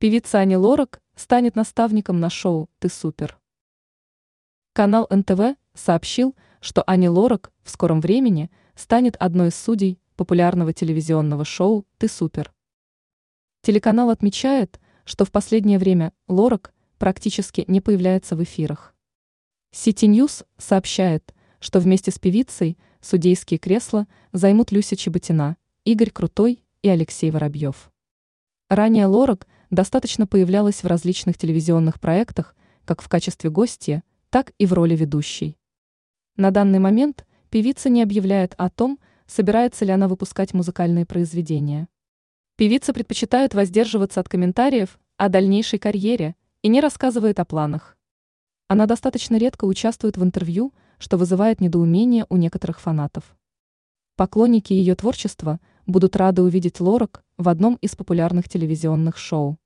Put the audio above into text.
Певица Ани Лорак станет наставником на шоу «Ты супер». Канал НТВ сообщил, что Ани Лорак в скором времени станет одной из судей популярного телевизионного шоу «Ты супер». Телеканал отмечает, что в последнее время Лорак практически не появляется в эфирах. City News сообщает, что вместе с певицей судейские кресла займут Люся Чеботина, Игорь Крутой и Алексей Воробьев. Ранее Лорак достаточно появлялась в различных телевизионных проектах, как в качестве гостя, так и в роли ведущей. На данный момент певица не объявляет о том, собирается ли она выпускать музыкальные произведения. Певица предпочитает воздерживаться от комментариев о дальнейшей карьере и не рассказывает о планах. Она достаточно редко участвует в интервью, что вызывает недоумение у некоторых фанатов. Поклонники ее творчества будут рады увидеть Лорак в одном из популярных телевизионных шоу.